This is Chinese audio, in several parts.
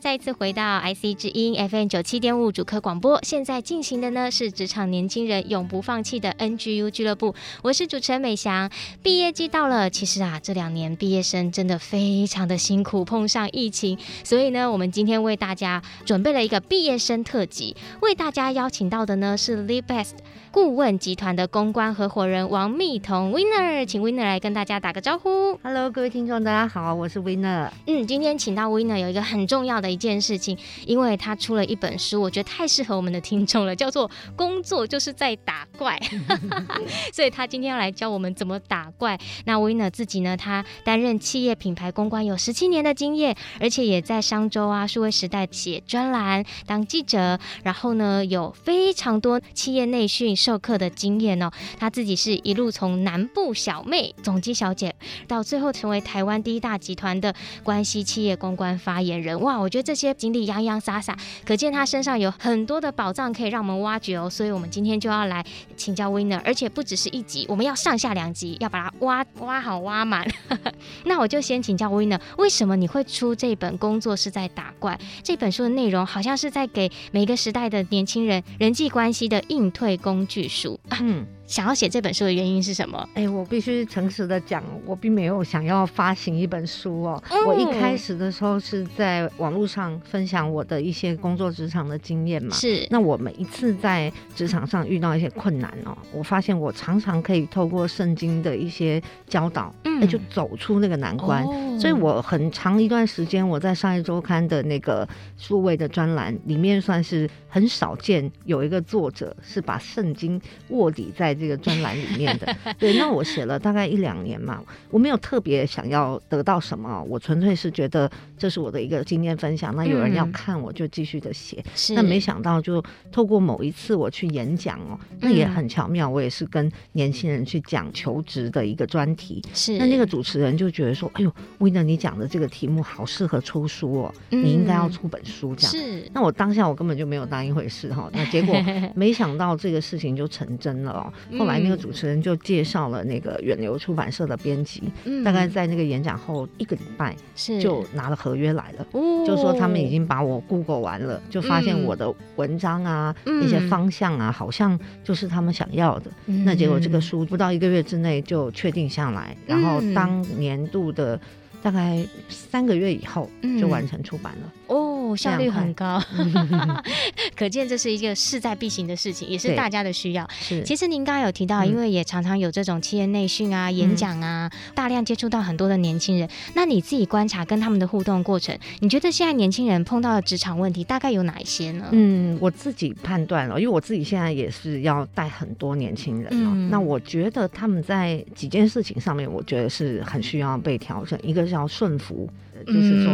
再一次回到 IC 之音 FM 九七点五主客广播，现在进行的呢是职场年轻人永不放弃的 NGU 俱乐部，我是主持人美翔。毕业季到了，其实啊，这两年毕业生真的非常的辛苦，碰上疫情，所以呢，我们今天为大家准备了一个毕业生特辑，为大家邀请到的呢是 LeadBest 顾问集团的公关合伙人王蜜彤 Winner，请 Winner 来跟大家打个招呼。Hello，各位听众，大家好，我是 Winner。嗯，今天请到 Winner 有一个很重要的一件事情，因为他出了一本书，我觉得太适合我们的听众了，叫做《工作就是在打怪》所以他今天要来教我们怎么打怪。那 Winner 自己呢，他担任企业品牌公关有十七年的经验，而且也在商周啊、数位时代写专栏、当记者，然后呢，有非常多企业内训授课的经验哦。他自己是一路从南部小妹、总机小姐，到最后成为台湾第一大集团的关系企业公关发言人。哇，我觉得这些经历洋洋洒洒，可见他身上有很多的宝藏可以让我们挖掘哦。所以，我们今天就要来请教 Winner，而且不只是一集，我们要上下两集，要把它挖挖好、挖满。那我就先请教 Winner，为什么你会出这本《工作是在打怪》这本书的内容，好像是在给每个时代的年轻人人际关系的应退工具书？嗯。想要写这本书的原因是什么？哎，我必须诚实的讲，我并没有想要发行一本书哦。嗯、我一开始的时候是在网络上分享我的一些工作职场的经验嘛。是。那我每一次在职场上遇到一些困难哦，我发现我常常可以透过圣经的一些教导，嗯，就走出那个难关。哦、所以我很长一段时间，我在商业周刊的那个数位的专栏里面，算是很少见有一个作者是把圣经卧底在。这个专栏里面的，对，那我写了大概一两年嘛，我没有特别想要得到什么，我纯粹是觉得这是我的一个经验分享，那有人要看，我就继续的写。嗯、那没想到就透过某一次我去演讲哦，那也很巧妙，我也是跟年轻人去讲求职的一个专题。是，那那个主持人就觉得说，哎呦，Winner，你讲的这个题目好适合出书哦，你应该要出本书这样。是，那我当下我根本就没有当一回事哈，那结果 没想到这个事情就成真了哦。后来那个主持人就介绍了那个远流出版社的编辑，嗯、大概在那个演讲后一个礼拜，是就拿了合约来了，是就说他们已经把我 Google 完了，就发现我的文章啊，嗯、一些方向啊，好像就是他们想要的。嗯、那结果这个书不到一个月之内就确定下来，然后当年度的大概三个月以后就完成出版了。哦。效率很高，可见这是一个势在必行的事情，也是大家的需要。是，其实您刚刚有提到，因为也常常有这种企业内训啊、演讲啊，大量接触到很多的年轻人。那你自己观察跟他们的互动过程，你觉得现在年轻人碰到的职场问题大概有哪一些呢？嗯，我自己判断了，因为我自己现在也是要带很多年轻人哦。那我觉得他们在几件事情上面，我觉得是很需要被调整。一个是要顺服。就是说，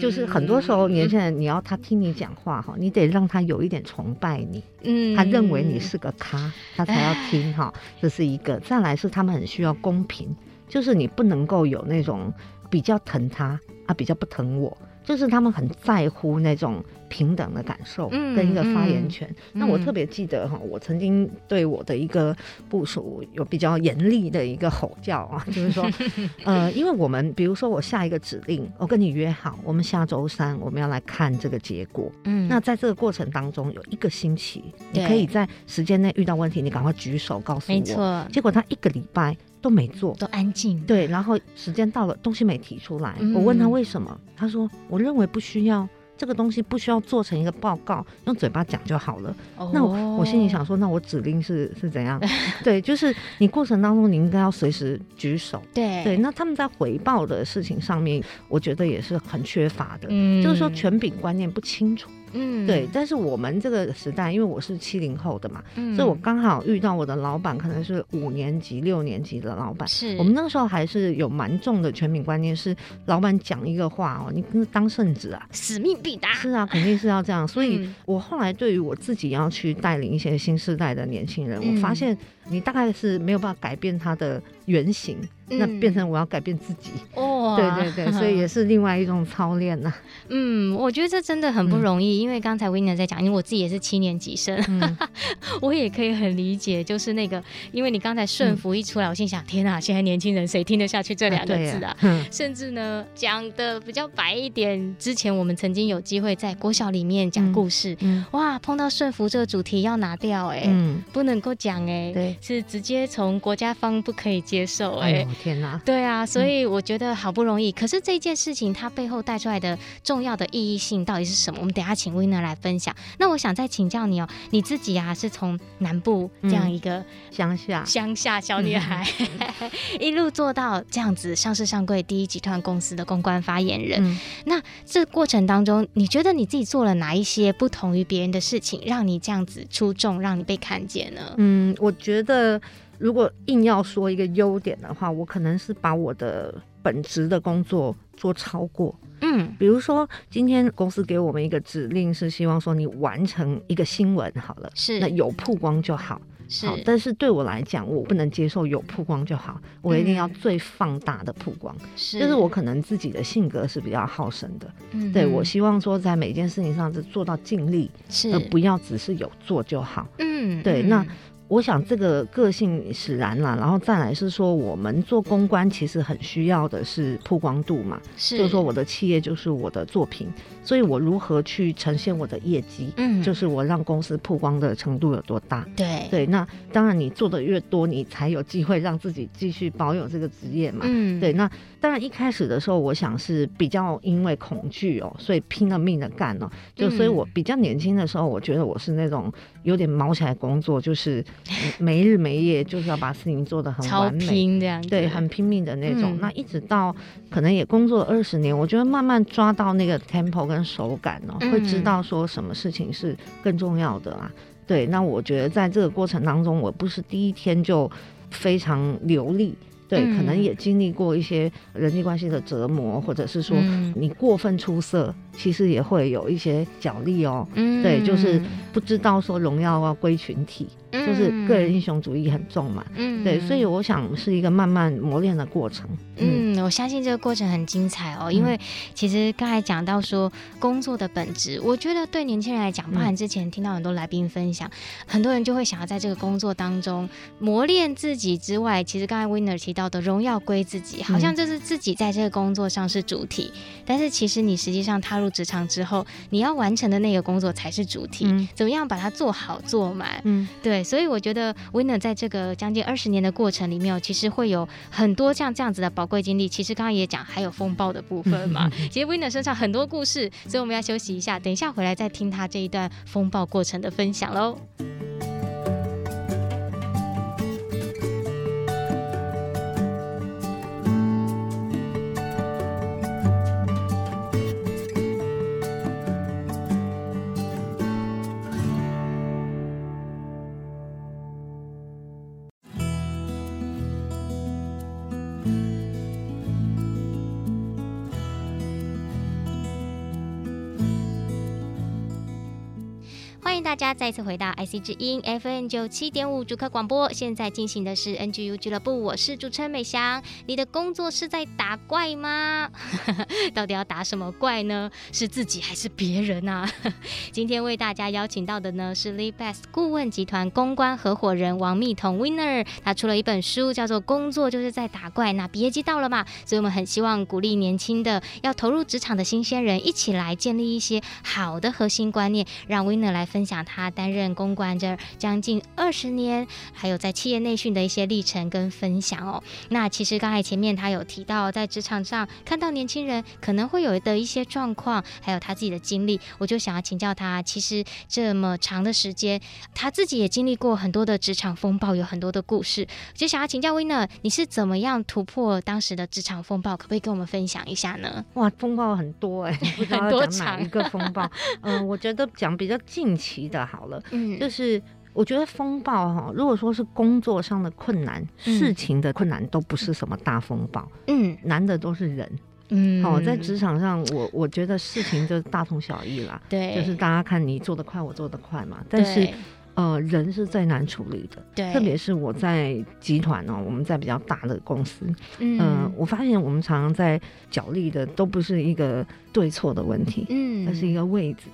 就是很多时候年轻人，你要他听你讲话哈，你得让他有一点崇拜你，嗯，他认为你是个咖，他才要听哈。这是一个。再来是他们很需要公平，就是你不能够有那种比较疼他啊，比较不疼我。就是他们很在乎那种平等的感受跟一个发言权。那我特别记得哈，我曾经对我的一个部署有比较严厉的一个吼叫啊，就是说，呃，因为我们比如说我下一个指令，我跟你约好，我们下周三我们要来看这个结果。嗯，那在这个过程当中有一个星期，你可以在时间内遇到问题，你赶快举手告诉我。没错。结果他一个礼拜。都没做，都安静。对，然后时间到了，东西没提出来。嗯、我问他为什么，他说：“我认为不需要。”这个东西不需要做成一个报告，用嘴巴讲就好了。哦、那我我心里想说，那我指令是是怎样？对，就是你过程当中你应该要随时举手。对对，那他们在回报的事情上面，我觉得也是很缺乏的，嗯、就是说权柄观念不清楚。嗯，对，但是我们这个时代，因为我是七零后的嘛，嗯、所以我刚好遇到我的老板，可能是五年级、六年级的老板。是我们那个时候还是有蛮重的全民观念，是老板讲一个话哦，你跟当圣旨啊，使命必达。是啊，肯定是要这样。所以我后来对于我自己要去带领一些新时代的年轻人，嗯、我发现你大概是没有办法改变它的原型。那变成我要改变自己。哦，对对对，所以也是另外一种操练呐。嗯，我觉得这真的很不容易，因为刚才 Winner 在讲，因为我自己也是七年级生，我也可以很理解，就是那个，因为你刚才顺服一出来，我心想，天哪，现在年轻人谁听得下去这两个字啊？甚至呢，讲的比较白一点，之前我们曾经有机会在国小里面讲故事，哇，碰到顺服这个主题要拿掉，哎，不能够讲，哎，对，是直接从国家方不可以接受，哎。天呐，对啊，所以我觉得好不容易，嗯、可是这件事情它背后带出来的重要的意义性到底是什么？我们等下请 Winner 来分享。那我想再请教你哦，你自己啊是从南部这样一个乡下乡下小女孩，嗯、一路做到这样子上市上柜第一集团公司的公关发言人。嗯、那这过程当中，你觉得你自己做了哪一些不同于别人的事情，让你这样子出众，让你被看见呢？嗯，我觉得。如果硬要说一个优点的话，我可能是把我的本职的工作做超过。嗯，比如说今天公司给我们一个指令，是希望说你完成一个新闻好了，是那有曝光就好。是好，但是对我来讲，我不能接受有曝光就好，我一定要最放大的曝光。是，就是我可能自己的性格是比较好胜的。嗯，对，我希望说在每件事情上是做到尽力，是，而不要只是有做就好。嗯，对，那。我想这个个性使然啦，然后再来是说，我们做公关其实很需要的是曝光度嘛，是，就是说我的企业就是我的作品，所以我如何去呈现我的业绩，嗯，就是我让公司曝光的程度有多大，对。对，那当然你做的越多，你才有机会让自己继续保有这个职业嘛，嗯，对，那当然一开始的时候，我想是比较因为恐惧哦，所以拼了命的干哦，就所以我比较年轻的时候，我觉得我是那种有点毛起来工作，就是。没日没夜就是要把事情做得很完美，这样对，很拼命的那种。嗯、那一直到可能也工作了二十年，我觉得慢慢抓到那个 tempo 跟手感哦，嗯、会知道说什么事情是更重要的啦。对，那我觉得在这个过程当中，我不是第一天就非常流利。对，可能也经历过一些人际关系的折磨，或者是说你过分出色，其实也会有一些角力哦。嗯，对，就是不知道说荣耀要归群体，就是个人英雄主义很重嘛。嗯，对，所以我想是一个慢慢磨练的过程。嗯，我相信这个过程很精彩哦，因为其实刚才讲到说工作的本质，我觉得对年轻人来讲，包含之前听到很多来宾分享，很多人就会想要在这个工作当中磨练自己之外，其实刚才 Winner 提到。的荣耀归自己，好像就是自己在这个工作上是主体，嗯、但是其实你实际上踏入职场之后，你要完成的那个工作才是主题。嗯、怎么样把它做好做满？嗯，对，所以我觉得 Winner 在这个将近二十年的过程里面，其实会有很多像这样子的宝贵经历。其实刚刚也讲，还有风暴的部分嘛。嗯、其实 Winner 身上很多故事，所以我们要休息一下，等一下回来再听他这一段风暴过程的分享喽。再次回到 IC 之音 FN 九七点五主客广播，现在进行的是 NGU 俱乐部，我是主持人美翔。你的工作是在打怪吗？到底要打什么怪呢？是自己还是别人啊？今天为大家邀请到的呢是 Leadbest 顾问集团公关合伙人王蜜彤 Winner，他出了一本书，叫做《工作就是在打怪》，那毕业季到了嘛，所以我们很希望鼓励年轻的要投入职场的新鲜人，一起来建立一些好的核心观念，让 Winner 来分享。享他担任公关这将近二十年，还有在企业内训的一些历程跟分享哦。那其实刚才前面他有提到，在职场上看到年轻人可能会有的一些状况，还有他自己的经历，我就想要请教他，其实这么长的时间，他自己也经历过很多的职场风暴，有很多的故事，就想要请教 Winner，你是怎么样突破当时的职场风暴？可不可以跟我们分享一下呢？哇，风暴很多哎、欸，不知道要讲哪一个风暴。嗯、我觉得讲比较近期的好，嗯，就是我觉得风暴哈，如果说是工作上的困难、嗯、事情的困难，都不是什么大风暴，嗯，难的都是人，嗯，好，在职场上，我我觉得事情就大同小异啦，对，就是大家看你做得快，我做得快嘛，但是。呃，人是最难处理的，对，特别是我在集团哦，我们在比较大的公司，嗯、呃，我发现我们常常在角力的都不是一个对错的问题，嗯，而是一个位置，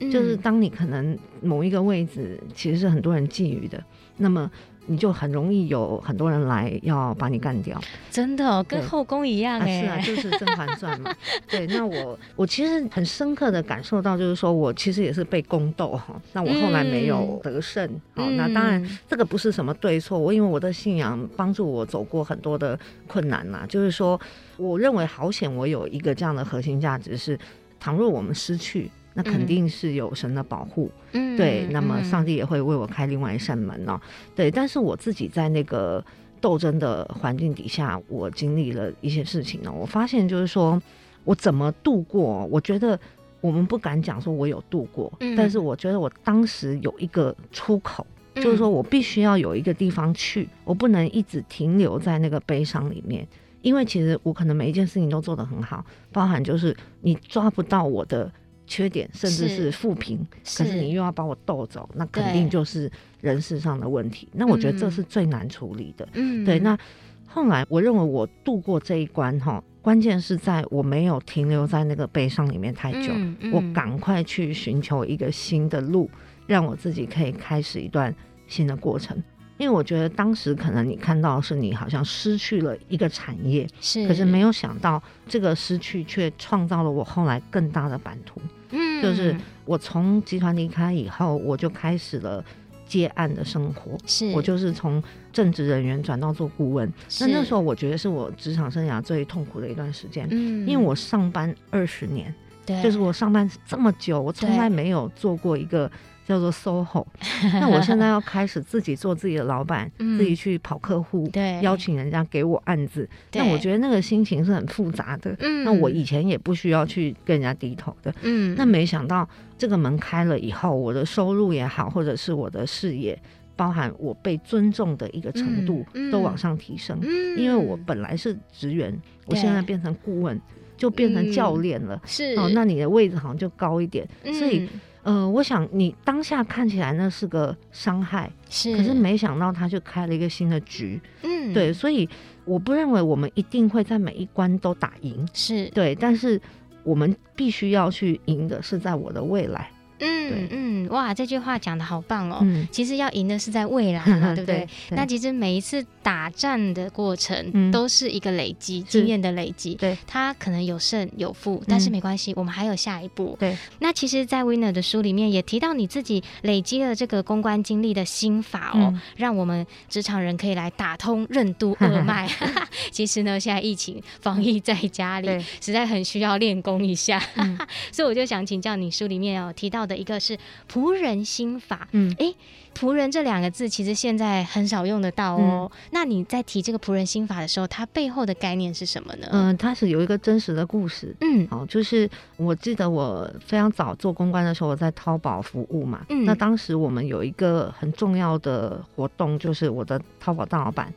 嗯、就是当你可能某一个位置其实是很多人觊觎的，那么。你就很容易有很多人来要把你干掉，真的、哦、跟后宫一样哎、啊，是啊，就是《甄嬛传》嘛。对，那我我其实很深刻的感受到，就是说我其实也是被宫斗哈，那我后来没有得胜。好、嗯，那当然这个不是什么对错，我因为我的信仰帮助我走过很多的困难呐。就是说，我认为好险，我有一个这样的核心价值是，倘若我们失去。那肯定是有神的保护，嗯，对，那么上帝也会为我开另外一扇门哦，对。但是我自己在那个斗争的环境底下，我经历了一些事情呢。我发现就是说，我怎么度过？我觉得我们不敢讲说我有度过，但是我觉得我当时有一个出口，就是说我必须要有一个地方去，我不能一直停留在那个悲伤里面，因为其实我可能每一件事情都做得很好，包含就是你抓不到我的。缺点甚至是负评，可是你又要把我斗走，那肯定就是人事上的问题。那我觉得这是最难处理的。嗯，对。那后来我认为我度过这一关哈，关键是在我没有停留在那个悲伤里面太久，嗯嗯、我赶快去寻求一个新的路，让我自己可以开始一段新的过程。因为我觉得当时可能你看到是你好像失去了一个产业，是，可是没有想到这个失去却创造了我后来更大的版图。嗯，就是我从集团离开以后，我就开始了接案的生活。是，我就是从正职人员转到做顾问。那那时候我觉得是我职场生涯最痛苦的一段时间。嗯，因为我上班二十年，对，就是我上班这么久，我从来没有做过一个。叫做 SOHO，那我现在要开始自己做自己的老板，嗯、自己去跑客户，对，邀请人家给我案子。那我觉得那个心情是很复杂的。嗯，那我以前也不需要去跟人家低头的。嗯，那没想到这个门开了以后，我的收入也好，或者是我的事业，包含我被尊重的一个程度，都往上提升。嗯，因为我本来是职员，我现在变成顾问，就变成教练了。是哦，那你的位置好像就高一点，所以。呃，我想你当下看起来那是个伤害，是，可是没想到他就开了一个新的局，嗯，对，所以我不认为我们一定会在每一关都打赢，是对，但是我们必须要去赢的是在我的未来。嗯嗯，哇，这句话讲的好棒哦！嗯、其实要赢的是在未来嘛，对不对？那其实每一次打战的过程，嗯、都是一个累积经验的累积。对，它可能有胜有负，但是没关系，嗯、我们还有下一步。对，那其实，在 Winner 的书里面也提到你自己累积了这个公关经历的心法哦，嗯、让我们职场人可以来打通任督二脉。其实呢，现在疫情防疫在家里，对实在很需要练功一下。嗯、所以我就想请教你，书里面有提到的一个是仆人心法，嗯，哎，仆人这两个字其实现在很少用得到哦。嗯、那你在提这个仆人心法的时候，它背后的概念是什么呢？嗯、呃，它是有一个真实的故事，嗯，哦，就是我记得我非常早做公关的时候，我在淘宝服务嘛，嗯，那当时我们有一个很重要的活动，就是我的淘宝大老板，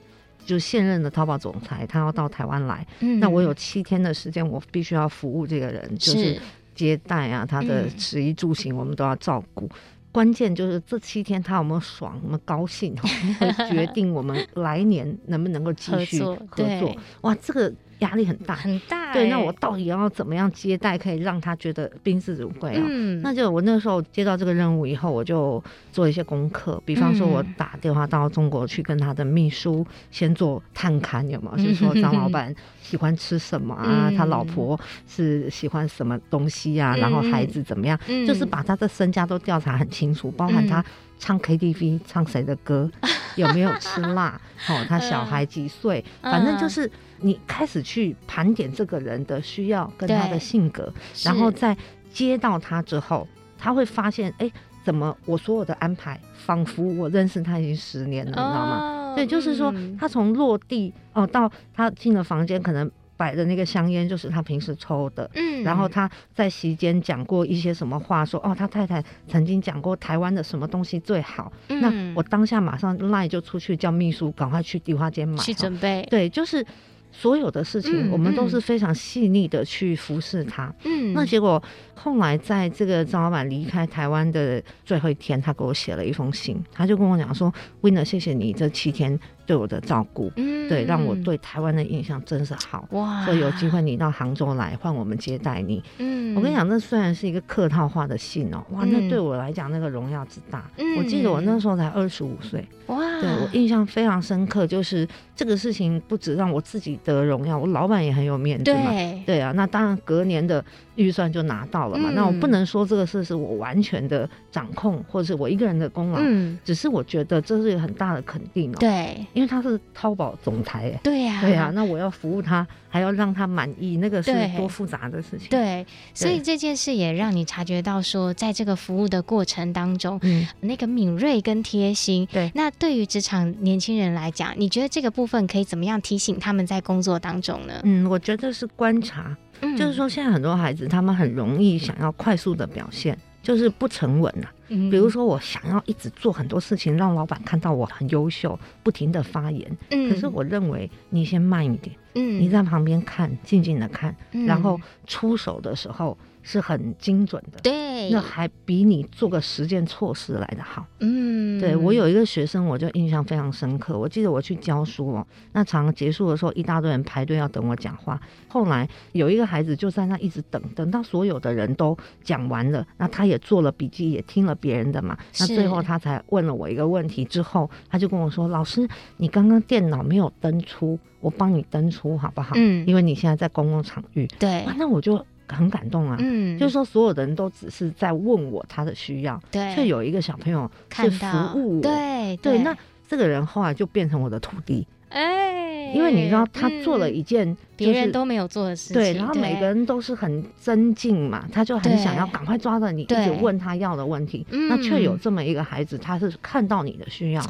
就是现任的淘宝总裁，他要到台湾来，嗯，那我有七天的时间，我必须要服务这个人，就是。接待啊，他的食衣住行我们都要照顾。嗯、关键就是这七天他有没有爽，有没有高兴，会决定我们来年能不能够继续合作。合作哇，这个压力很大，很大。对，那我到底要怎么样接待，可以让他觉得宾至如归啊？嗯，那就我那时候接到这个任务以后，我就做一些功课，比方说我打电话到中国去跟他的秘书先做探勘，有没有？就是说张老板喜欢吃什么啊？他老婆是喜欢什么东西啊？然后孩子怎么样？就是把他的身家都调查很清楚，包含他。唱 KTV 唱谁的歌，有没有吃 辣？哦，他小孩几岁？反正就是你开始去盘点这个人的需要跟他的性格，然后再接到他之后，他会发现，哎，怎么我所有的安排，仿佛我认识他已经十年了，你知道吗？对，就是说他从落地哦到他进了房间，可能。摆的那个香烟就是他平时抽的，嗯，然后他在席间讲过一些什么话，说哦，他太太曾经讲过台湾的什么东西最好，嗯，那我当下马上赖就出去叫秘书赶快去迪化街买去准备，对，就是。所有的事情，我们都是非常细腻的去服侍他。嗯，那结果后来在这个张老板离开台湾的最后一天，他给我写了一封信，他就跟我讲说：“Winner，谢谢你这七天对我的照顾，嗯，对，让我对台湾的印象真是好。哇，所以有机会你到杭州来，换我们接待你。嗯，我跟你讲，那虽然是一个客套话的信哦，哇，那对我来讲那个荣耀之大。嗯，我记得我那时候才二十五岁，哇，对我印象非常深刻，就是这个事情不止让我自己。得荣耀，我老板也很有面子嘛。对，对啊，那当然隔年的预算就拿到了嘛。嗯、那我不能说这个事是我完全的掌控，或者是我一个人的功劳。嗯，只是我觉得这是一个很大的肯定哦。对，因为他是淘宝总裁哎。对呀、啊，对呀、啊，那我要服务他，还要让他满意，那个是多复杂的事情。对，对，所以这件事也让你察觉到说，在这个服务的过程当中，嗯，那个敏锐跟贴心。对，那对于职场年轻人来讲，你觉得这个部分可以怎么样提醒他们在工作当中呢？嗯，我觉得是观察，嗯、就是说现在很多孩子他们很容易想要快速的表现，就是不沉稳啊。嗯、比如说我想要一直做很多事情，让老板看到我很优秀，不停的发言。嗯、可是我认为你先慢一点，嗯，你在旁边看，静静的看，嗯、然后出手的时候。是很精准的，对，那还比你做个实践措施来得好。嗯，对，我有一个学生，我就印象非常深刻。我记得我去教书哦，那常结束的时候，一大堆人排队要等我讲话。后来有一个孩子就在那一直等，等到所有的人都讲完了，那他也做了笔记，也听了别人的嘛。那最后他才问了我一个问题，之后他就跟我说：“老师，你刚刚电脑没有登出，我帮你登出好不好？嗯，因为你现在在公共场域。对，那我就。”很感动啊，嗯，就是说所有的人都只是在问我他的需要，对，却有一个小朋友是服务我，对对，那这个人后来就变成我的徒弟，哎，因为你知道他做了一件别人都没有做的事情，对，然后每个人都是很尊敬嘛，他就很想要赶快抓着你，一直问他要的问题，那却有这么一个孩子，他是看到你的需要，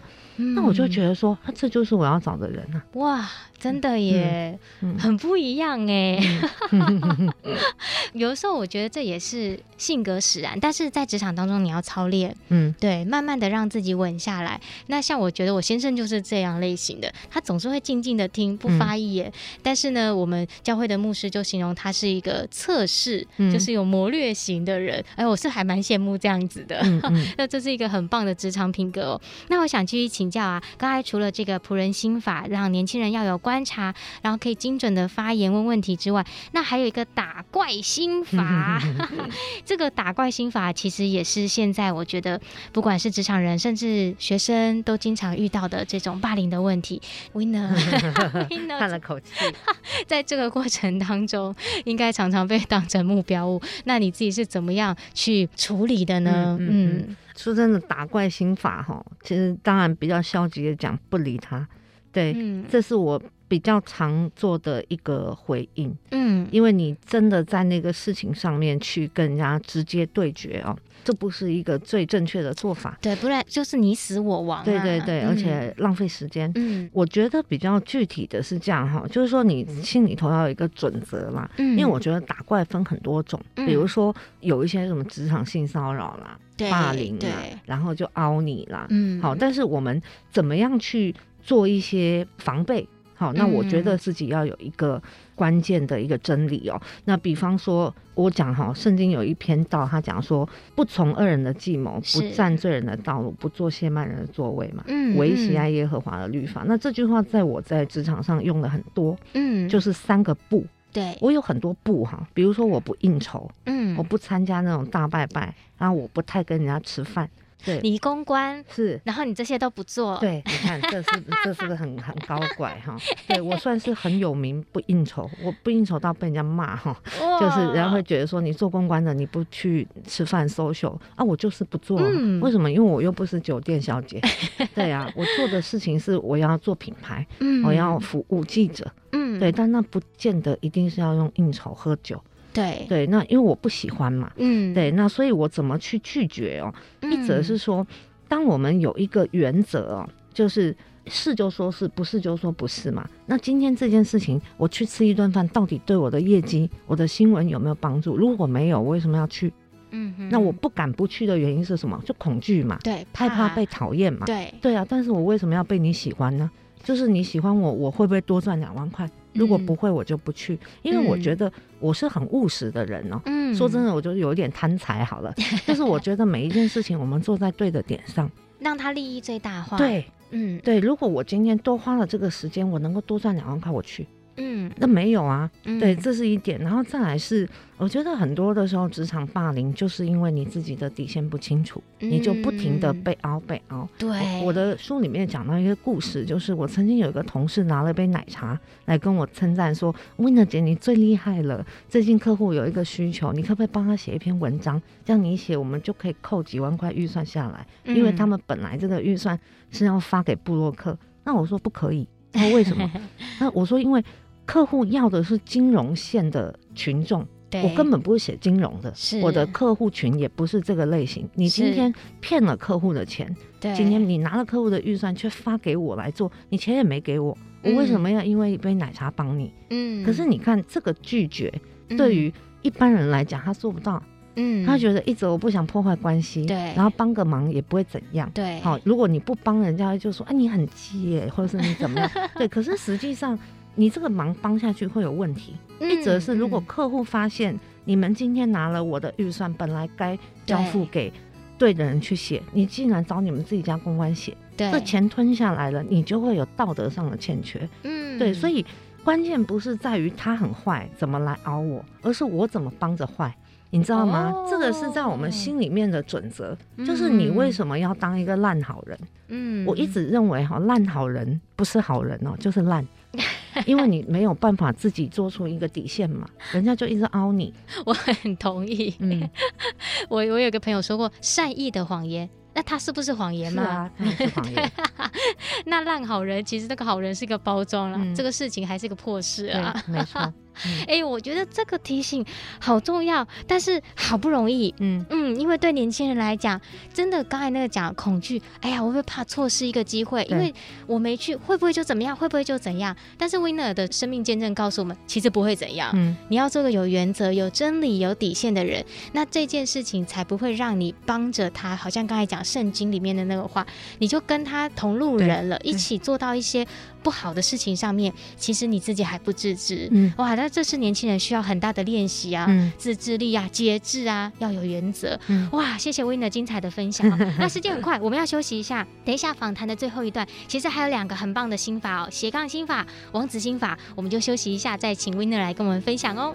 那我就觉得说，这就是我要找的人啊，哇。真的耶，很不一样哎。嗯、有的时候我觉得这也是性格使然，但是在职场当中你要操练，嗯，对，慢慢的让自己稳下来。那像我觉得我先生就是这样类型的，他总是会静静的听，不发一言。嗯、但是呢，我们教会的牧师就形容他是一个测试，嗯、就是有谋略型的人。哎，我是还蛮羡慕这样子的。那这是一个很棒的职场品格哦。那我想继续请教啊，刚才除了这个仆人心法，让年轻人要有。观察，然后可以精准的发言问问题之外，那还有一个打怪心法。这个打怪心法其实也是现在我觉得，不管是职场人，甚至学生都经常遇到的这种霸凌的问题。Winner，叹了口气，在这个过程当中，应该常常被当成目标物。那你自己是怎么样去处理的呢？嗯，说真的，打怪心法哈，其实当然比较消极的讲，不理他。对，嗯、这是我。比较常做的一个回应，嗯，因为你真的在那个事情上面去跟人家直接对决哦，这不是一个最正确的做法，对，不然就是你死我亡，啊，对对对，嗯、而且浪费时间。嗯，我觉得比较具体的是这样哈，就是说你心里头要有一个准则嘛，嗯，因为我觉得打怪分很多种，嗯、比如说有一些什么职场性骚扰啦、霸凌啦，然后就凹你啦，嗯，好，但是我们怎么样去做一些防备？好，那我觉得自己要有一个关键的一个真理哦。那比方说，我讲哈，圣经有一篇道，他讲说，不从恶人的计谋，不占罪人的道路，不做亵慢人的座位嘛。嗯，唯喜爱耶和华的律法。那这句话在我在职场上用的很多。嗯，就是三个不。对，我有很多不哈，比如说我不应酬，嗯，我不参加那种大拜拜，然后我不太跟人家吃饭。对，你公关是，然后你这些都不做。对，你看这是这是个很很高怪哈。对，我算是很有名不应酬，我不应酬到被人家骂哈，就是人家会觉得说，你做公关的你不去吃饭 social 啊，我就是不做。嗯，为什么？因为我又不是酒店小姐。对啊，我做的事情是我要做品牌，嗯，我要服务记者，嗯，对，但那不见得一定是要用应酬喝酒。对对，那因为我不喜欢嘛，嗯，对，那所以我怎么去拒绝哦？嗯、一则是说，当我们有一个原则哦，就是是就说是不是就说不是嘛。那今天这件事情，我去吃一顿饭，到底对我的业绩、我的新闻有没有帮助？如果没有，我为什么要去？嗯哼，那我不敢不去的原因是什么？就恐惧嘛，对，害怕被讨厌嘛，对，对啊。但是我为什么要被你喜欢呢？就是你喜欢我，我会不会多赚两万块？如果不会，我就不去，因为我觉得我是很务实的人哦。嗯，说真的，我就有点贪财好了。但是我觉得每一件事情，我们做在对的点上，让他利益最大化。对，嗯，对。如果我今天多花了这个时间，我能够多赚两万块，我去。嗯，那没有啊，嗯、对，这是一点，然后再来是，我觉得很多的时候职场霸凌就是因为你自己的底线不清楚，嗯、你就不停的被凹被凹。对，我的书里面讲到一个故事，就是我曾经有一个同事拿了一杯奶茶来跟我称赞说，Winner 姐你最厉害了，最近客户有一个需求，你可不可以帮他写一篇文章，这样你写我们就可以扣几万块预算下来，因为他们本来这个预算是要发给布洛克，那我说不可以，那为什么？那我说因为。客户要的是金融线的群众，我根本不是写金融的，是。我的客户群也不是这个类型。你今天骗了客户的钱，今天你拿了客户的预算却发给我来做，你钱也没给我，我为什么要因为一杯奶茶帮你？嗯，可是你看这个拒绝，对于一般人来讲他做不到，嗯，他觉得一直我不想破坏关系，对，然后帮个忙也不会怎样，对，好，如果你不帮人家就说哎你很急耶，或者是你怎么样，对，可是实际上。你这个忙帮下去会有问题。嗯、一则是，如果客户发现你们今天拿了我的预算，本来该交付给对的人去写，你竟然找你们自己家公关写，这钱吞下来了，你就会有道德上的欠缺。嗯，对，所以关键不是在于他很坏怎么来熬我，而是我怎么帮着坏，你知道吗？哦、这个是在我们心里面的准则，嗯、就是你为什么要当一个烂好人？嗯，我一直认为哈，烂好人不是好人哦，就是烂。因为你没有办法自己做出一个底线嘛，人家就一直凹你。我很同意。嗯，我我有个朋友说过，善意的谎言，那他是不是谎言嘛？是啊，是谎言。那烂好人，其实那个好人是一个包装了，嗯、这个事情还是一个破事啊。没错。哎、欸，我觉得这个提醒好重要，但是好不容易，嗯嗯，因为对年轻人来讲，真的刚才那个讲恐惧，哎呀，我会怕错失一个机会，因为我没去，会不会就怎么样？会不会就怎样？但是 Winner 的生命见证告诉我们，其实不会怎样。嗯，你要做个有原则、有真理、有底线的人，那这件事情才不会让你帮着他。好像刚才讲圣经里面的那个话，你就跟他同路人了，一起做到一些不好的事情上面，其实你自己还不自知。嗯，哇，那。这是年轻人需要很大的练习啊，嗯、自制力啊，节制啊，要有原则。嗯、哇，谢谢 Winner 精彩的分享。那时间很快，我们要休息一下。等一下访谈的最后一段，其实还有两个很棒的心法哦，斜杠心法、王子心法，我们就休息一下，再请 Winner 来跟我们分享哦。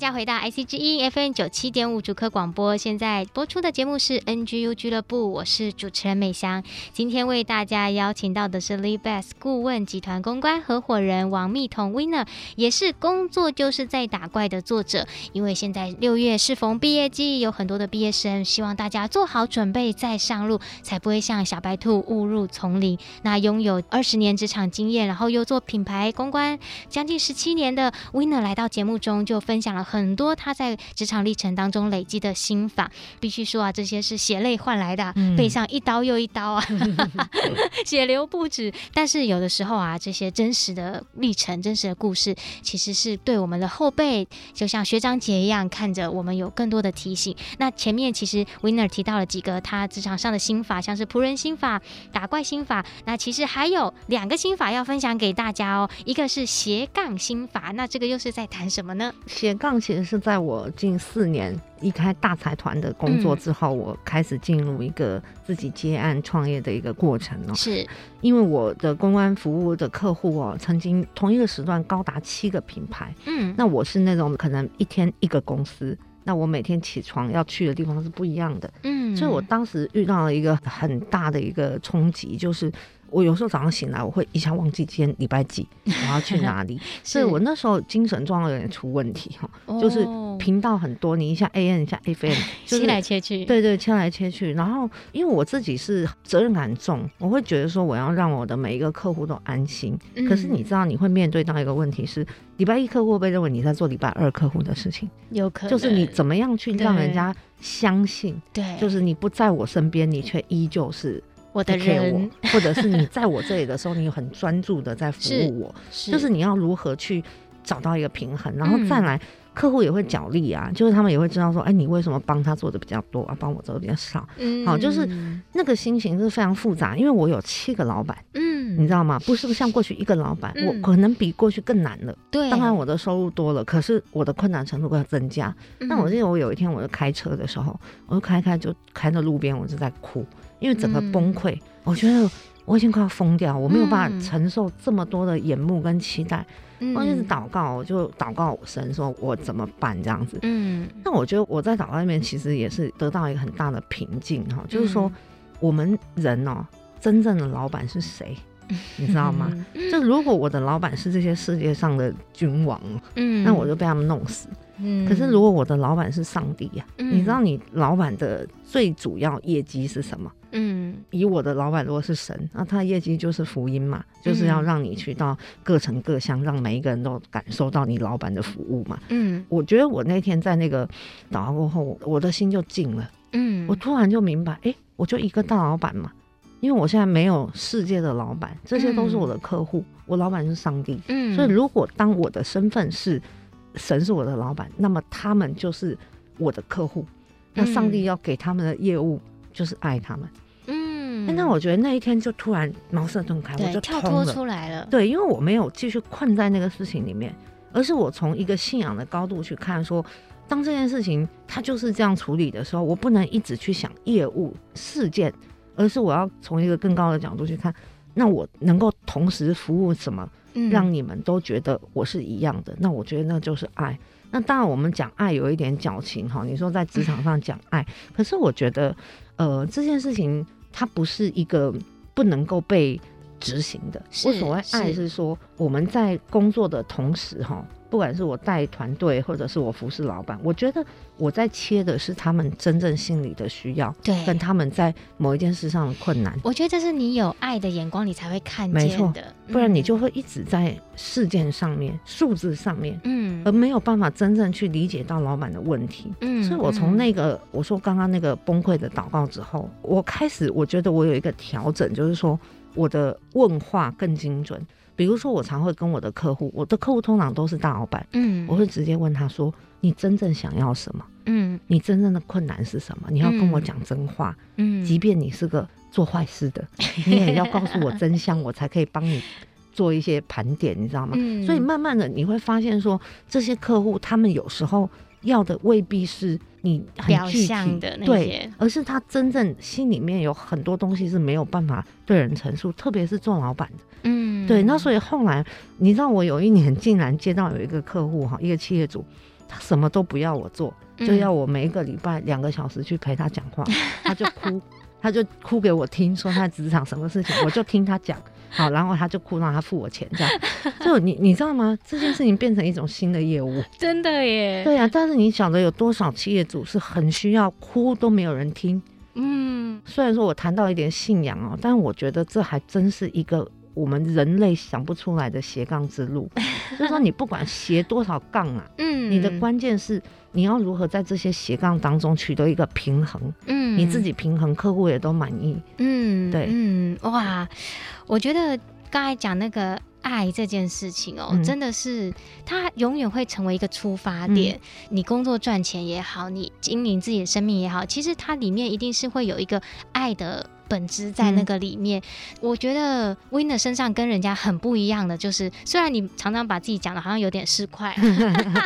家回到 IC 之音 FM 九七点五主客广播。现在播出的节目是 NGU 俱乐部，我是主持人美香。今天为大家邀请到的是 Lee Best 顾问集团公关合伙人王蜜彤 Winner，也是工作就是在打怪的作者。因为现在六月适逢毕业季，有很多的毕业生，希望大家做好准备再上路，才不会像小白兔误入丛林。那拥有二十年职场经验，然后又做品牌公关将近十七年的 Winner 来到节目中就。分享了很多他在职场历程当中累积的心法，必须说啊，这些是血泪换来的，背上一刀又一刀啊，血流不止。但是有的时候啊，这些真实的历程、真实的故事，其实是对我们的后辈，就像学长姐一样，看着我们有更多的提醒。那前面其实 Winner 提到了几个他职场上的心法，像是仆人心法、打怪心法。那其实还有两个心法要分享给大家哦，一个是斜杠心法，那这个又是在谈什么呢？斜杠其实是在我近四年离开大财团的工作之后，我开始进入一个自己接案创业的一个过程哦。是，因为我的公关服务的客户哦，曾经同一个时段高达七个品牌。嗯，那我是那种可能一天一个公司，那我每天起床要去的地方是不一样的。嗯，所以我当时遇到了一个很大的一个冲击，就是。我有时候早上醒来，我会一下忘记今天礼拜几，我要去哪里。是 所以我那时候精神状况有点出问题哈，哦、就是频道很多，你一下 AM 一下 FM，切来切去。对对，切来切去。然后因为我自己是责任感重，我会觉得说我要让我的每一个客户都安心。嗯、可是你知道，你会面对到一个问题是，礼拜一客户会不会认为你在做礼拜二客户的事情？有可能。就是你怎么样去让人家相信？对，就是你不在我身边，你却依旧是。我的人，或者是你在我这里的时候，你很专注的在服务我，就是你要如何去找到一个平衡，然后再来，客户也会角力啊，嗯、就是他们也会知道说，哎，你为什么帮他做的比较多啊，帮我做的比较少？嗯，好，就是那个心情是非常复杂，因为我有七个老板，嗯，你知道吗？不是像过去一个老板，嗯、我可能比过去更难了。对，当然我的收入多了，可是我的困难程度会增加。那、嗯、我记得我有一天，我就开车的时候，我就开开就开到路边，我就在哭。因为整个崩溃，嗯、我觉得我已经快要疯掉，我没有办法承受这么多的眼目跟期待。嗯、我就是祷告，我就祷告神，说我怎么办这样子。嗯，那我觉得我在祷告里面其实也是得到一个很大的平静哈，就是说我们人哦，真正的老板是谁？你知道吗？就如果我的老板是这些世界上的君王，嗯，那我就被他们弄死。嗯，可是如果我的老板是上帝呀，嗯，你知道你老板的最主要业绩是什么？嗯，以我的老板如果是神，那他的业绩就是福音嘛，就是要让你去到各城各乡，让每一个人都感受到你老板的服务嘛。嗯，我觉得我那天在那个祷告过后，我的心就静了。嗯，我突然就明白，哎，我就一个大老板嘛。因为我现在没有世界的老板，这些都是我的客户，嗯、我老板是上帝，嗯，所以如果当我的身份是神是我的老板，那么他们就是我的客户，那上帝要给他们的业务就是爱他们，嗯，那我觉得那一天就突然茅塞顿开，我就跳脱出来了，对，因为我没有继续困在那个事情里面，而是我从一个信仰的高度去看说，说当这件事情它就是这样处理的时候，我不能一直去想业务事件。而是我要从一个更高的角度去看，那我能够同时服务什么，让你们都觉得我是一样的？那我觉得那就是爱。那当然，我们讲爱有一点矫情哈。你说在职场上讲爱，可是我觉得，呃，这件事情它不是一个不能够被执行的。我所谓爱是说我们在工作的同时哈。不管是我带团队，或者是我服侍老板，我觉得我在切的是他们真正心里的需要，对，跟他们在某一件事上的困难。我觉得这是你有爱的眼光，你才会看见的。没错，不然你就会一直在事件上面、嗯、数字上面，嗯，而没有办法真正去理解到老板的问题。嗯，所以我从那个我说刚刚那个崩溃的祷告之后，我开始我觉得我有一个调整，就是说我的问话更精准。比如说，我常会跟我的客户，我的客户通常都是大老板，嗯，我会直接问他说：“你真正想要什么？嗯，你真正的困难是什么？你要跟我讲真话，嗯，即便你是个做坏事的，你也要告诉我真相，我才可以帮你做一些盘点，你知道吗？嗯，所以慢慢的你会发现说，这些客户他们有时候要的未必是你很具体的那些，对，而是他真正心里面有很多东西是没有办法对人陈述，特别是做老板的。嗯，对，那所以后来你知道，我有一年竟然接到有一个客户哈，一个企业主，他什么都不要我做，就要我每一个礼拜两个小时去陪他讲话，嗯、他就哭，他就哭给我听，说他职场什么事情，我就听他讲。好，然后他就哭，让他付我钱，这样。就你你知道吗？这件事情变成一种新的业务，真的耶。对呀、啊，但是你晓得有多少企业主是很需要哭都没有人听？嗯，虽然说我谈到一点信仰哦，但我觉得这还真是一个我们人类想不出来的斜杠之路。就是说，你不管斜多少杠啊，嗯，你的关键是你要如何在这些斜杠当中取得一个平衡，嗯，你自己平衡，客户也都满意，嗯，对，嗯，哇。我觉得刚才讲那个爱这件事情哦，嗯、真的是它永远会成为一个出发点。嗯、你工作赚钱也好，你经营自己的生命也好，其实它里面一定是会有一个爱的本质在那个里面。嗯、我觉得 Winner 身上跟人家很不一样的，就是虽然你常常把自己讲的好像有点市侩，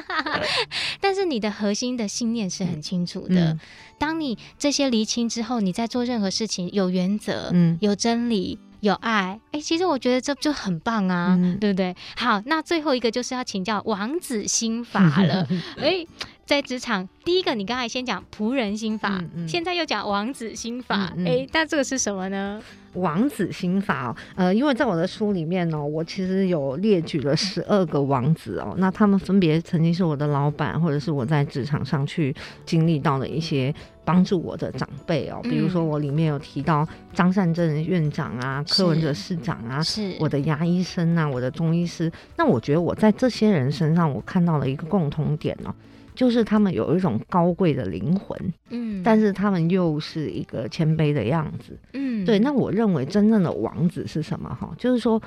但是你的核心的信念是很清楚的。嗯、当你这些厘清之后，你在做任何事情有原则，嗯，有真理。有爱，哎、欸，其实我觉得这就很棒啊，嗯、对不对？好，那最后一个就是要请教王子心法了，哎、欸，在职场，第一个你刚才先讲仆人心法，嗯嗯、现在又讲王子心法，哎、嗯嗯。欸，那这个是什么呢？王子心法哦，呃，因为在我的书里面呢、哦，我其实有列举了十二个王子哦，那他们分别曾经是我的老板，或者是我在职场上去经历到的一些帮助我的长辈哦，比如说我里面有提到张善政院长啊，嗯、柯文哲市长啊，是。我的牙医生啊，我的中医师，那我觉得我在这些人身上，我看到了一个共同点哦。就是他们有一种高贵的灵魂，嗯，但是他们又是一个谦卑的样子，嗯，对。那我认为真正的王子是什么？哈，就是说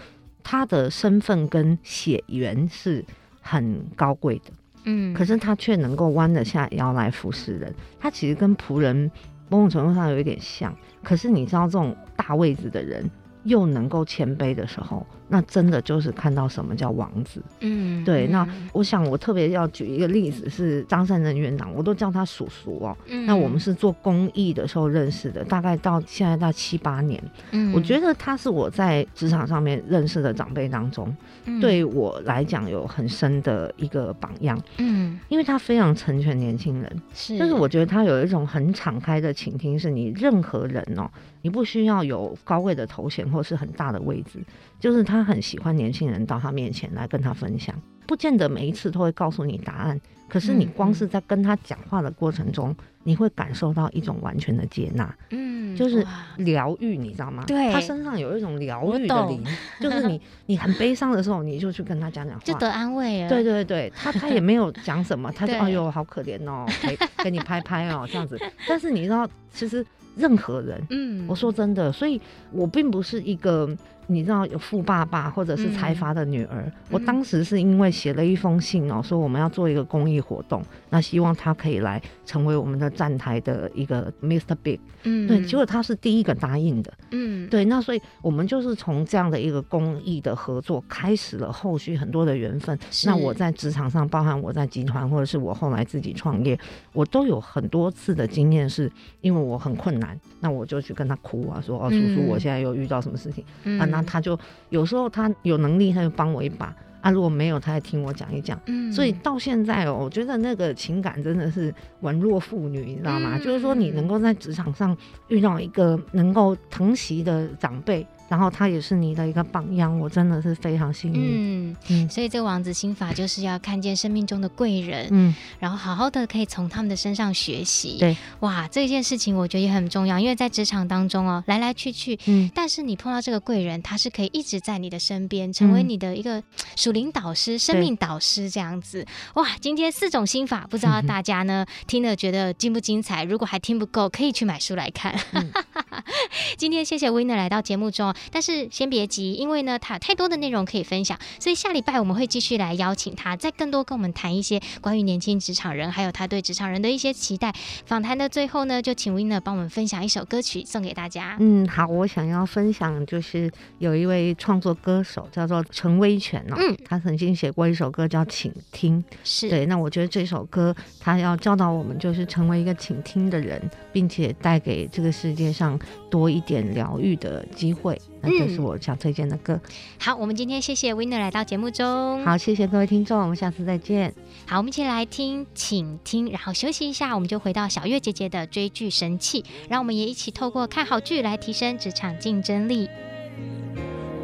他的身份跟血缘是很高贵的，嗯，可是他却能够弯得下腰来服侍人。他其实跟仆人某种程度上有一点像，可是你知道这种大位子的人。又能够谦卑的时候，那真的就是看到什么叫王子。嗯，对。那我想我特别要举一个例子，是张善政院长，我都叫他叔叔哦。嗯，那我们是做公益的时候认识的，大概到现在到七八年。嗯，我觉得他是我在职场上面认识的长辈当中，嗯，对我来讲有很深的一个榜样。嗯，因为他非常成全年轻人，是，就是我觉得他有一种很敞开的倾听，是你任何人哦。你不需要有高位的头衔或是很大的位置，就是他很喜欢年轻人到他面前来跟他分享，不见得每一次都会告诉你答案，可是你光是在跟他讲话的过程中，嗯、你会感受到一种完全的接纳，嗯，就是疗愈，你知道吗？对，他身上有一种疗愈的灵，就是你 你很悲伤的时候，你就去跟他讲讲话，就得安慰啊。对对对，他他也没有讲什么，他就哎呦好可怜哦，给给你拍拍哦这样子，但是你知道其实。任何人，嗯，我说真的，所以我并不是一个。你知道有富爸爸或者是财阀的女儿，嗯、我当时是因为写了一封信哦，说我们要做一个公益活动，那希望他可以来成为我们的站台的一个 Mr. Big，嗯，对，结果他是第一个答应的，嗯，对，那所以我们就是从这样的一个公益的合作开始了后续很多的缘分。那我在职场上，包含我在集团或者是我后来自己创业，我都有很多次的经验，是因为我很困难，那我就去跟他哭啊，说哦，叔叔，我现在又遇到什么事情，嗯、啊，那他就有时候他有能力，他就帮我一把啊；如果没有，他也听我讲一讲。嗯，所以到现在哦，我觉得那个情感真的是宛若父女，你知道吗？嗯、就是说，你能够在职场上遇到一个能够疼惜的长辈。然后他也是你的一个榜样，我真的是非常幸运。嗯嗯，所以这个王子心法就是要看见生命中的贵人，嗯，然后好好的可以从他们的身上学习。对，哇，这件事情我觉得也很重要，因为在职场当中哦，来来去去，嗯，但是你碰到这个贵人，他是可以一直在你的身边，成为你的一个属灵导师、嗯、生命导师这样子。哇，今天四种心法，不知道大家呢、嗯、听了觉得精不精彩？如果还听不够，可以去买书来看。嗯、今天谢谢 Winner 来到节目中。但是先别急，因为呢，他有太多的内容可以分享，所以下礼拜我们会继续来邀请他，再更多跟我们谈一些关于年轻职场人，还有他对职场人的一些期待。访谈的最后呢，就请 Winner 帮我们分享一首歌曲送给大家。嗯，好，我想要分享就是有一位创作歌手叫做陈威全哦，嗯，他曾经写过一首歌叫《请听》，是对。那我觉得这首歌他要教导我们，就是成为一个倾听的人，并且带给这个世界上多一点疗愈的机会。那这是我想推荐的歌。嗯。好，我们今天谢谢 Winner 来到节目中。好，谢谢各位听众，我们下次再见。好，我们一起来听，请听，然后休息一下，我们就回到小月姐姐的追剧神器，让我们也一起透过看好剧来提升职场竞争力。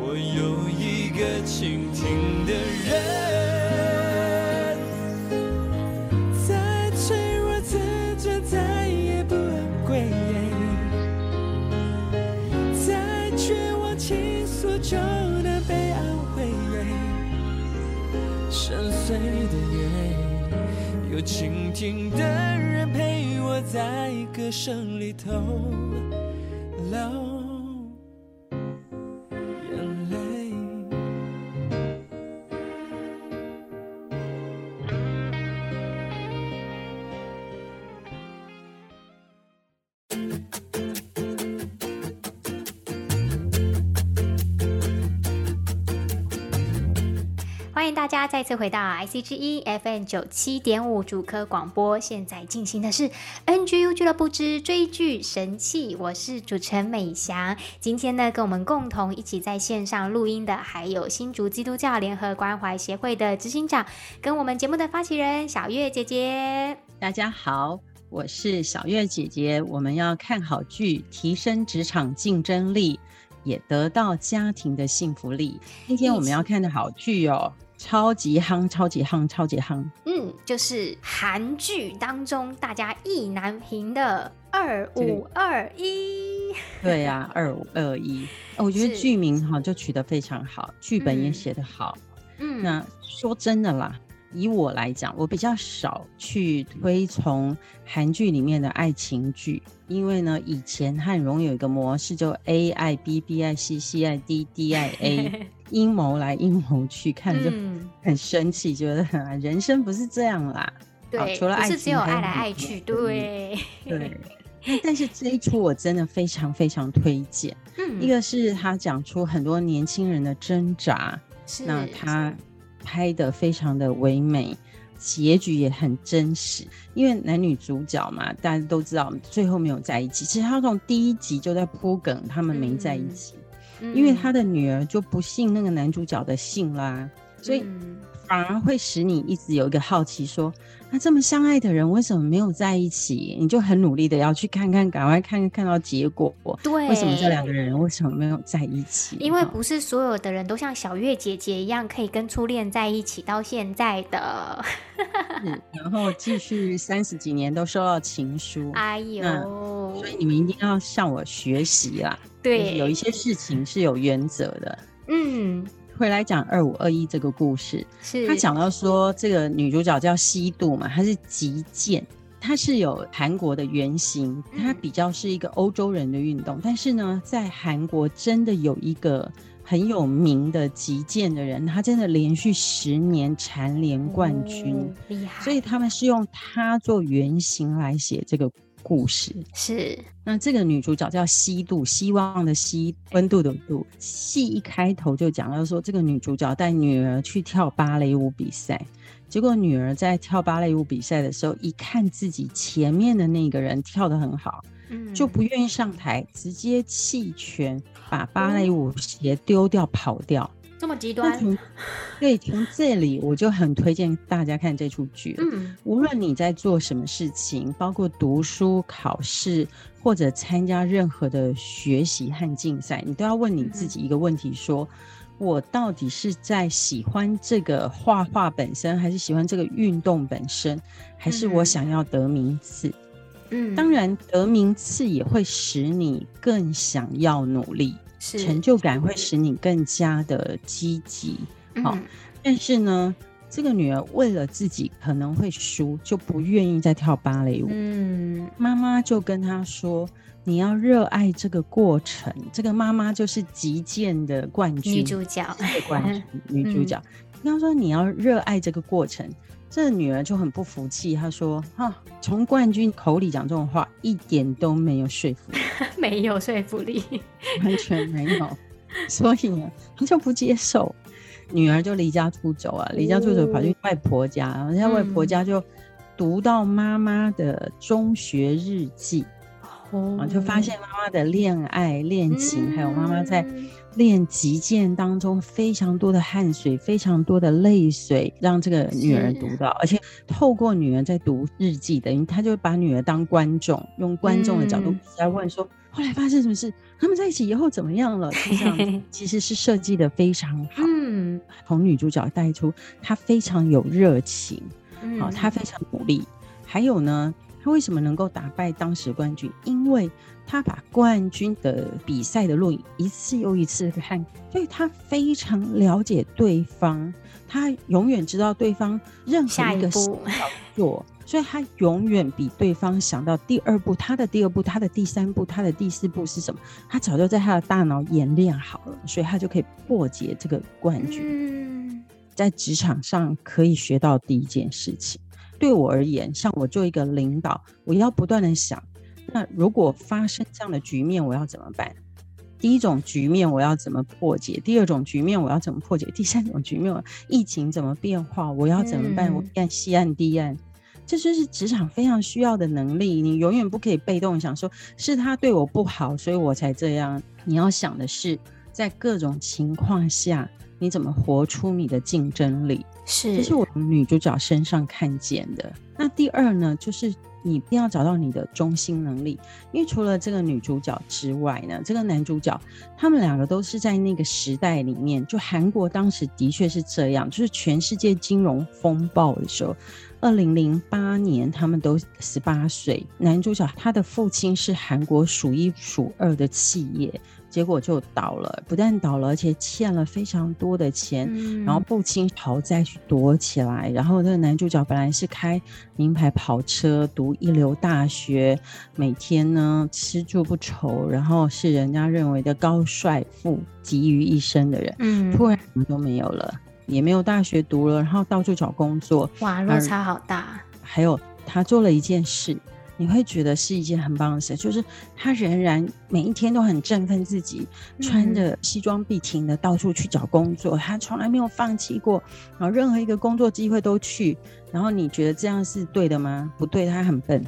我有一个倾听的人，就能被安慰，深邃的夜，有倾听的人陪我在歌声里头。家再次回到 IC 之一 FM 九七点五主科广播，现在进行的是 NGU 俱乐部之追剧神器，我是主持人美翔。今天呢，跟我们共同一起在线上录音的，还有新竹基督教联合关怀协会的执行长，跟我们节目的发起人小月姐姐。大家好，我是小月姐姐。我们要看好剧，提升职场竞争力，也得到家庭的幸福力。今天我们要看的好剧哦。超级夯，超级夯，超级夯。嗯，就是韩剧当中大家意难平的二五二一。对呀，二五二一。我觉得剧名哈就取得非常好，剧本也写得好。嗯，那说真的啦，以我来讲，我比较少去推崇韩剧里面的爱情剧，因为呢，以前很容易有一个模式，就 A 爱 B，B 爱 C，C 爱 D，D 爱 A。阴谋来阴谋去，看着就很生气，嗯、觉得人生不是这样啦。对，除了爱是只有爱来爱去，对对。但是这一出我真的非常非常推荐。嗯，一个是他讲出很多年轻人的挣扎，是那他拍的非常的唯美，结局也很真实。因为男女主角嘛，大家都知道最后没有在一起。其实他从第一集就在铺梗，他们没在一起。嗯因为他的女儿就不信那个男主角的信啦，所以反而会使你一直有一个好奇，说那这么相爱的人为什么没有在一起？你就很努力的要去看看，赶快看看看到结果。对，为什么这两个人为什么没有在一起？因为不是所有的人都像小月姐姐一样可以跟初恋在一起到现在的。然后继续三十几年都收到情书。哎呦，所以你们一定要向我学习啦。对，有一些事情是有原则的。嗯，回来讲二五二一这个故事，是。他讲到说，这个女主角叫西度嘛，她是击剑，她是有韩国的原型，她比较是一个欧洲人的运动，但是呢，在韩国真的有一个很有名的击剑的人，他真的连续十年蝉联冠军，哦，厉害，所以他们是用他做原型来写这个。故事是，那这个女主角叫希度，希望的希，温度的度。戏一开头就讲到说，这个女主角带女儿去跳芭蕾舞比赛，结果女儿在跳芭蕾舞比赛的时候，一看自己前面的那个人跳得很好，嗯，就不愿意上台，直接弃权，把芭蕾舞鞋丢掉跑掉。这么极端，对，从这里我就很推荐大家看这出剧。嗯，无论你在做什么事情，包括读书、考试或者参加任何的学习和竞赛，你都要问你自己一个问题：说，我到底是在喜欢这个画画本身，还是喜欢这个运动本身，还是我想要得名次？嗯，当然，得名次也会使你更想要努力。成就感会使你更加的积极，好、嗯，但是呢，这个女儿为了自己可能会输，就不愿意再跳芭蕾舞。嗯，妈妈就跟她说：“你要热爱这个过程。”这个妈妈就是击剑的冠军女主角，冠军 女主角。她说：“你要热爱这个过程。”这个女儿就很不服气，她说：“哈，从冠军口里讲这种话，一点都没有说服力，没有说服力，完全没有。所以呢，她就不接受，女儿就离家出走啊，离家出走跑去外婆家，然后在外婆家就读到妈妈的中学日记。哦，就发现妈妈的恋爱恋情，还有妈妈在练击剑当中非常多的汗水，非常多的泪水，让这个女儿读到，而且透过女儿在读日记，等于他就把女儿当观众，用观众的角度在问说，后来发生什么事？他们在一起以后怎么样了？这样 其实是设计的非常好，嗯，从女主角带出她非常有热情，好，她非常努力。还有呢，他为什么能够打败当时冠军？因为他把冠军的比赛的录影一次又一次看，所以他非常了解对方，他永远知道对方任何一个动作，所以他永远比对方想到第二步，他的第二步，他的第三步，他的第四步是什么？他早就在他的大脑演练好了，所以他就可以破解这个冠军。在职场上可以学到第一件事情。对我而言，像我做一个领导，我要不断的想，那如果发生这样的局面，我要怎么办？第一种局面我要怎么破解？第二种局面我要怎么破解？第三种局面，疫情怎么变化？我要怎么办？嗯、我干西岸、低岸，这就是职场非常需要的能力。你永远不可以被动想说，是他对我不好，所以我才这样。你要想的是，在各种情况下。你怎么活出你的竞争力？是，这是我从女主角身上看见的。那第二呢，就是你一定要找到你的中心能力，因为除了这个女主角之外呢，这个男主角他们两个都是在那个时代里面，就韩国当时的确是这样，就是全世界金融风暴的时候，二零零八年他们都十八岁。男主角他的父亲是韩国数一数二的企业。结果就倒了，不但倒了，而且欠了非常多的钱，嗯、然后不清逃债去躲起来，然后那个男主角本来是开名牌跑车，读一流大学，每天呢吃住不愁，然后是人家认为的高帅富集于一身的人，嗯，突然什么都没有了，也没有大学读了，然后到处找工作，哇，落差好大。还有他做了一件事。你会觉得是一件很棒的事，就是他仍然每一天都很振奋自己，穿着西装笔挺的到处去找工作，他从来没有放弃过，然后任何一个工作机会都去。然后你觉得这样是对的吗？不对，他很笨。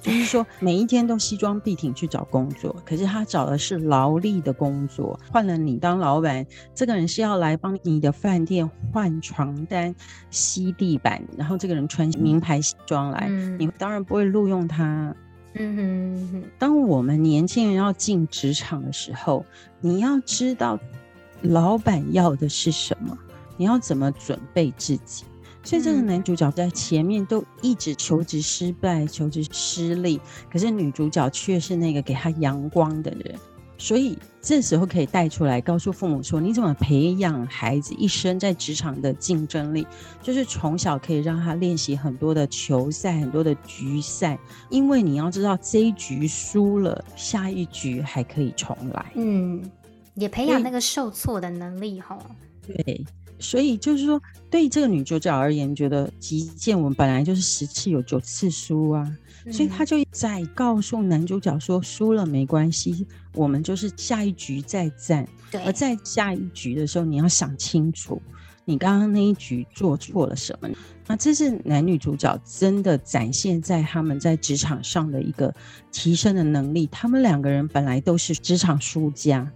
就是说，每一天都西装笔挺去找工作，可是他找的是劳力的工作。换了你当老板，这个人是要来帮你的饭店换床单、吸地板，然后这个人穿名牌西装来，嗯、你当然不会录用他。嗯哼，当我们年轻人要进职场的时候，你要知道老板要的是什么，你要怎么准备自己。所以这个男主角在前面都一直求职失败、求职失利，可是女主角却是那个给他阳光的人。所以这时候可以带出来，告诉父母说：你怎么培养孩子一生在职场的竞争力？就是从小可以让他练习很多的球赛、很多的局赛，因为你要知道这一局输了，下一局还可以重来。嗯，也培养那个受挫的能力哈。对。所以就是说，对这个女主角而言，觉得击剑我们本来就是十次有九次输啊，嗯、所以她就在告诉男主角说，输了没关系，我们就是下一局再战。对，而在下一局的时候，你要想清楚，你刚刚那一局做错了什么。那这是男女主角真的展现在他们在职场上的一个提升的能力。他们两个人本来都是职场输家。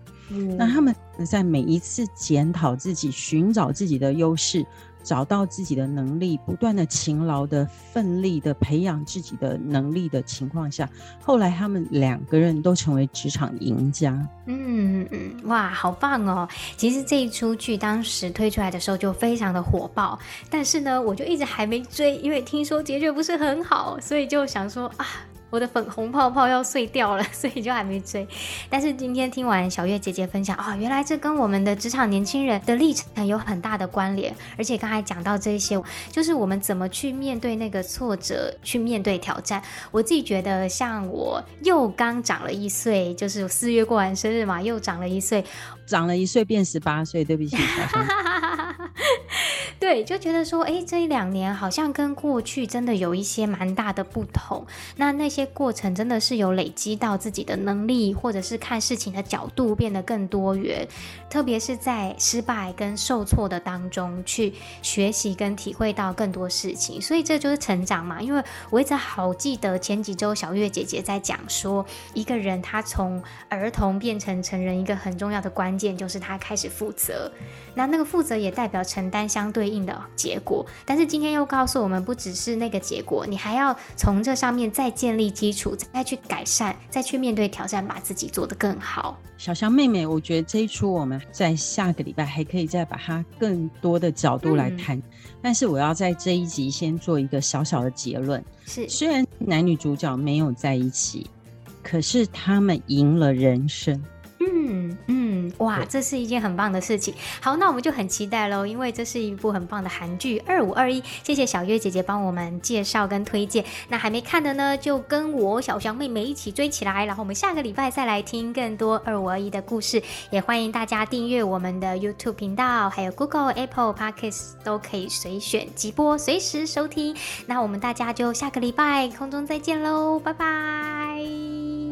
那他们在每一次检讨自己、寻找自己的优势、找到自己的能力、不断的勤劳的、奋力的培养自己的能力的情况下，后来他们两个人都成为职场赢家。嗯嗯，哇，好棒哦！其实这一出剧当时推出来的时候就非常的火爆，但是呢，我就一直还没追，因为听说结局不是很好，所以就想说啊。我的粉红泡泡要碎掉了，所以就还没追。但是今天听完小月姐姐分享，哦，原来这跟我们的职场年轻人的历程有很大的关联。而且刚才讲到这些，就是我们怎么去面对那个挫折，去面对挑战。我自己觉得，像我又刚长了一岁，就是四月过完生日嘛，又长了一岁，长了一岁变十八岁，对不起。对，就觉得说，哎，这一两年好像跟过去真的有一些蛮大的不同。那那些过程真的是有累积到自己的能力，或者是看事情的角度变得更多元。特别是在失败跟受挫的当中去学习跟体会到更多事情，所以这就是成长嘛。因为我一直好记得前几周小月姐姐在讲说，一个人他从儿童变成成人，一个很重要的关键就是他开始负责。那那个负责也代表承担相对应的结果。但是今天又告诉我们，不只是那个结果，你还要从这上面再建立基础，再去改善，再去面对挑战，把自己做得更好。小香妹妹，我觉得这一出我们在下个礼拜还可以再把它更多的角度来谈。嗯、但是我要在这一集先做一个小小的结论：是虽然男女主角没有在一起，可是他们赢了人生。嗯嗯，哇，这是一件很棒的事情。好，那我们就很期待喽，因为这是一部很棒的韩剧《二五二一》。谢谢小月姐姐帮我们介绍跟推荐。那还没看的呢，就跟我小翔妹妹一起追起来。然后我们下个礼拜再来听更多《二五二一》的故事。也欢迎大家订阅我们的 YouTube 频道，还有 Google、Apple Podcasts 都可以随选即播，随时收听。那我们大家就下个礼拜空中再见喽，拜拜。